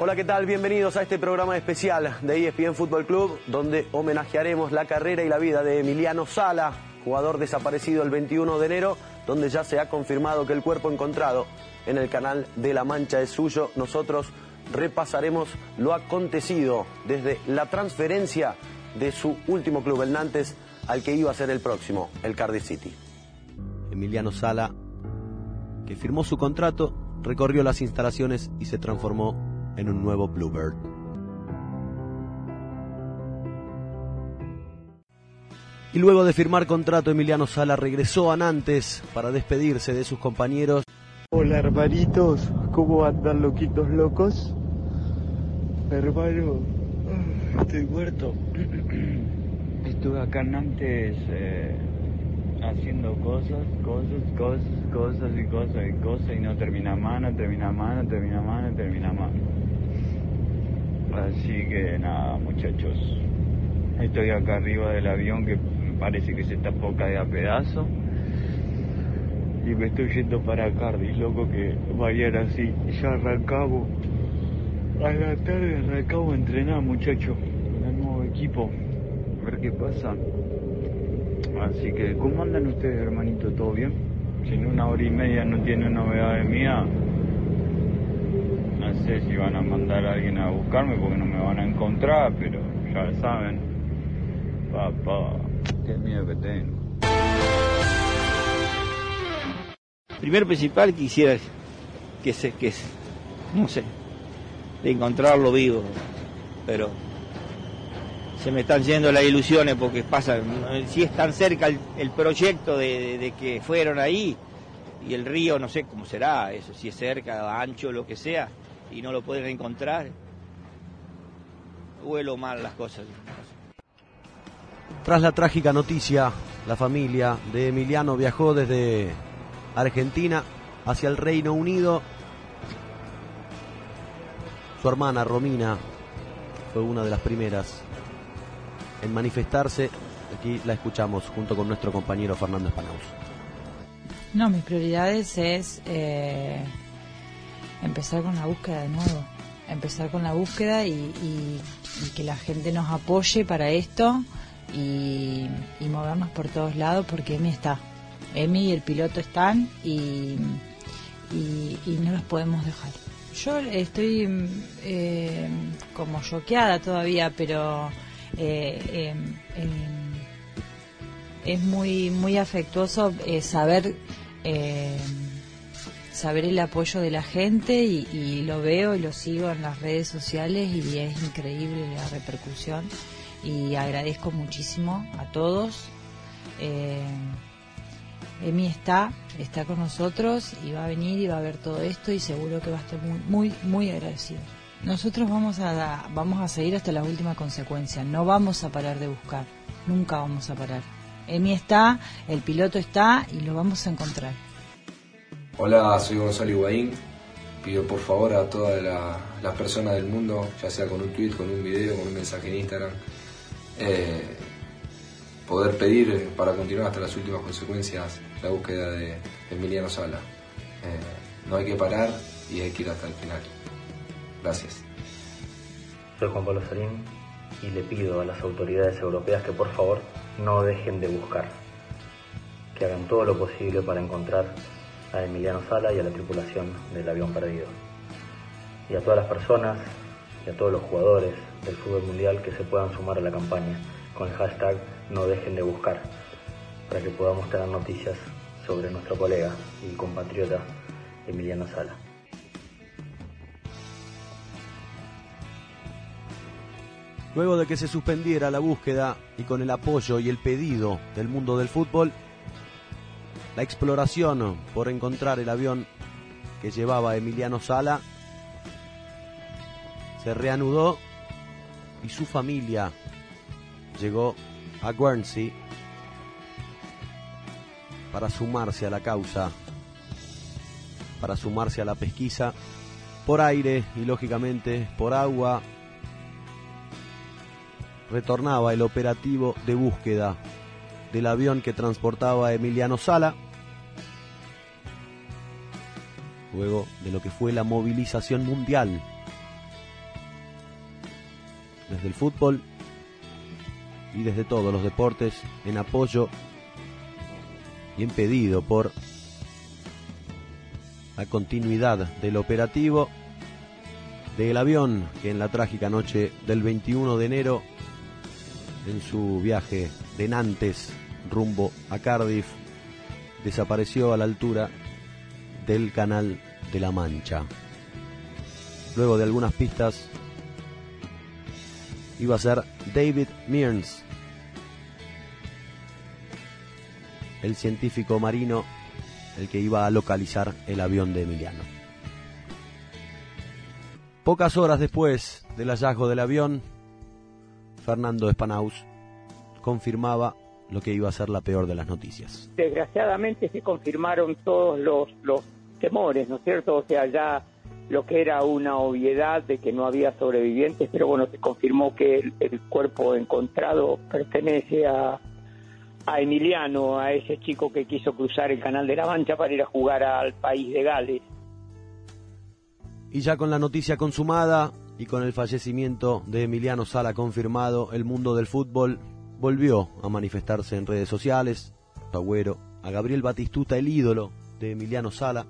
Hola, ¿qué tal? Bienvenidos a este programa especial de ESPN Fútbol Club, donde homenajearemos la carrera y la vida de Emiliano Sala, jugador desaparecido el 21 de enero, donde ya se ha confirmado que el cuerpo encontrado en el canal de La Mancha es suyo. Nosotros repasaremos lo acontecido desde la transferencia de su último club, el Nantes, al que iba a ser el próximo, el Cardiff City. Emiliano Sala, que firmó su contrato, recorrió las instalaciones y se transformó en un nuevo Bluebird. Y luego de firmar contrato, Emiliano Sala regresó a Nantes para despedirse de sus compañeros. Hola hermanitos, ¿cómo andan loquitos locos? Hermano, estoy muerto. Estuve acá en Nantes eh, haciendo cosas, cosas, cosas, cosas y cosas y cosas y no termina más, no termina más, no termina más, no termina más. Así que nada, muchachos. Estoy acá arriba del avión que parece que se está poca de a pedazo. Y me estoy yendo para Cardiff, loco, que mañana así ya arrancamos. A la tarde arrancamos a entrenar, muchachos, el nuevo equipo. A ver qué pasa. Así que, ¿cómo andan ustedes, hermanito? ¿Todo bien? Si en una hora y media no tienen novedades mías, no sé si van a mandar a alguien a buscarme porque no me van a encontrar, pero ya saben. Papá, qué miedo que tengo. Primero principal quisiera que se, que no sé, de encontrarlo vivo, pero se me están yendo las ilusiones porque pasa, si es tan cerca el, proyecto de- de que fueron ahí y el río, no sé cómo será eso, si es cerca, ancho, lo que sea, y no lo pueden encontrar, huelo mal las cosas. Tras la trágica noticia, la familia de Emiliano viajó desde Argentina hacia el Reino Unido. Su hermana Romina fue una de las primeras en manifestarse. Aquí la escuchamos junto con nuestro compañero Fernando Espanaus. No, mis prioridades es eh, empezar con la búsqueda de nuevo. Empezar con la búsqueda y, y- que la gente nos apoye para esto y, y movernos por todos lados porque Emi está. Emi y el piloto están y, y, no los podemos dejar. Yo estoy mm, eh, como choqueada todavía, pero eh, em, em, es muy muy afectuoso eh, saber eh, saber el apoyo de la gente y, lo veo y lo sigo en las redes sociales y es increíble la repercusión. Y agradezco muchísimo a todos. Eh, Emi está está con nosotros y va a venir y va a ver todo esto y seguro que va a estar muy muy muy agradecido. Nosotros vamos a vamos a seguir hasta la última consecuencia. No vamos a parar de buscar. Nunca vamos a parar. Emi está, el piloto está y lo vamos a encontrar. Hola, soy Gonzalo Higuaín. Pido por favor a todas la- las personas del mundo, ya sea con un tweet, con un video, con un mensaje en Instagram, eh, poder pedir para continuar hasta las últimas consecuencias la búsqueda de Emiliano Sala. Eh, no hay que parar y hay que ir hasta el final. Gracias. Soy Juan Pablo Sarín y le pido a las autoridades europeas que por favor no dejen de buscar, que hagan todo lo posible para encontrar a Emiliano Sala y a la tripulación del avión perdido. Y a todas las personas y a todos los jugadores del fútbol mundial que se puedan sumar a la campaña con el hashtag no dejen de buscar, para que podamos tener noticias sobre nuestro colega y compatriota Emiliano Sala. Luego de que se suspendiera la búsqueda y con el apoyo y el pedido del mundo del fútbol, la exploración por encontrar el avión que llevaba Emiliano Sala. Se reanudó y su familia llegó a Guernsey para sumarse a la causa, para sumarse a la pesquisa por aire y lógicamente por agua. Retornaba el operativo de búsqueda del avión que transportaba a Emiliano Sala, luego de lo que fue la movilización mundial. Desde el fútbol y desde todos los deportes en apoyo y en pedido por la continuidad del operativo del avión que en la trágica noche del 21 de enero en su viaje de Nantes rumbo a Cardiff desapareció a la altura del canal de la Mancha. Luego de algunas pistas iba a ser David Mearns, el científico marino, el que iba a localizar el avión de Emiliano. Pocas horas después del hallazgo del avión, Fernando Espanaus confirmaba lo que iba a ser la peor de las noticias. Desgraciadamente se confirmaron todos los, los temores, ¿no es cierto? O sea, ya lo que era una obviedad de que no había sobrevivientes, pero bueno, se confirmó que el, cuerpo encontrado pertenece a, a Emiliano, a ese chico que quiso cruzar el Canal de la Mancha para ir a jugar al país de Gales. Y ya con la noticia consumada y con el fallecimiento de Emiliano Sala confirmado, el mundo del fútbol volvió a manifestarse en redes sociales. Agüero, a Gabriel Batistuta, el ídolo de Emiliano Sala,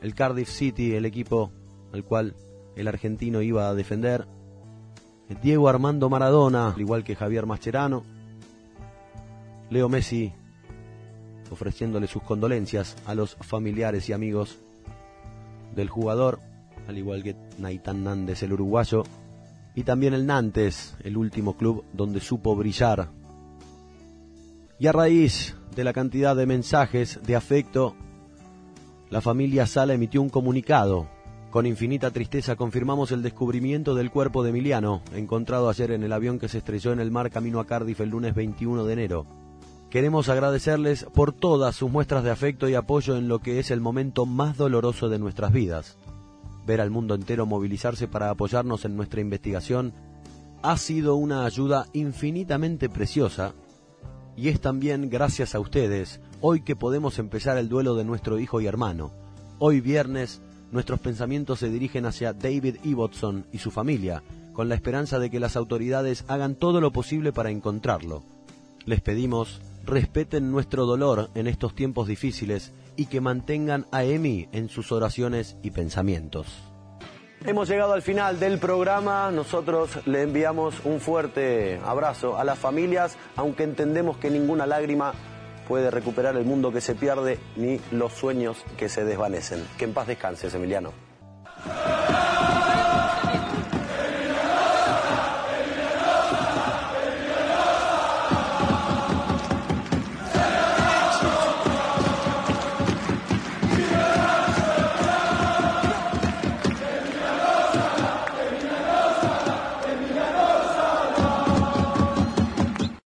el Cardiff City, el equipo al cual el argentino iba a defender, Diego Armando Maradona, al igual que Javier Mascherano, Leo Messi ofreciéndole sus condolencias a los familiares y amigos del jugador, al igual que Naitán Nández, el uruguayo, y también el Nantes, el último club donde supo brillar. Y a raíz de la cantidad de mensajes de afecto la familia Sala emitió un comunicado. Con infinita tristeza confirmamos el descubrimiento del cuerpo de Emiliano, encontrado ayer en el avión que se estrelló en el mar camino a Cardiff el lunes 21 de enero. Queremos agradecerles por todas sus muestras de afecto y apoyo en lo que es el momento más doloroso de nuestras vidas. Ver al mundo entero movilizarse para apoyarnos en nuestra investigación ha sido una ayuda infinitamente preciosa y es también gracias a ustedes hoy que podemos empezar el duelo de nuestro hijo y hermano. Hoy viernes, nuestros pensamientos se dirigen hacia David Ibbotson y su familia, con la esperanza de que las autoridades hagan todo lo posible para encontrarlo. Les pedimos, respeten nuestro dolor en estos tiempos difíciles y que mantengan a Emi en sus oraciones y pensamientos. Hemos llegado al final del programa. Nosotros le enviamos un fuerte abrazo a las familias, aunque entendemos que ninguna lágrima puede recuperar el mundo que se pierde ni los sueños que se desvanecen. Que en paz descanses, Emiliano.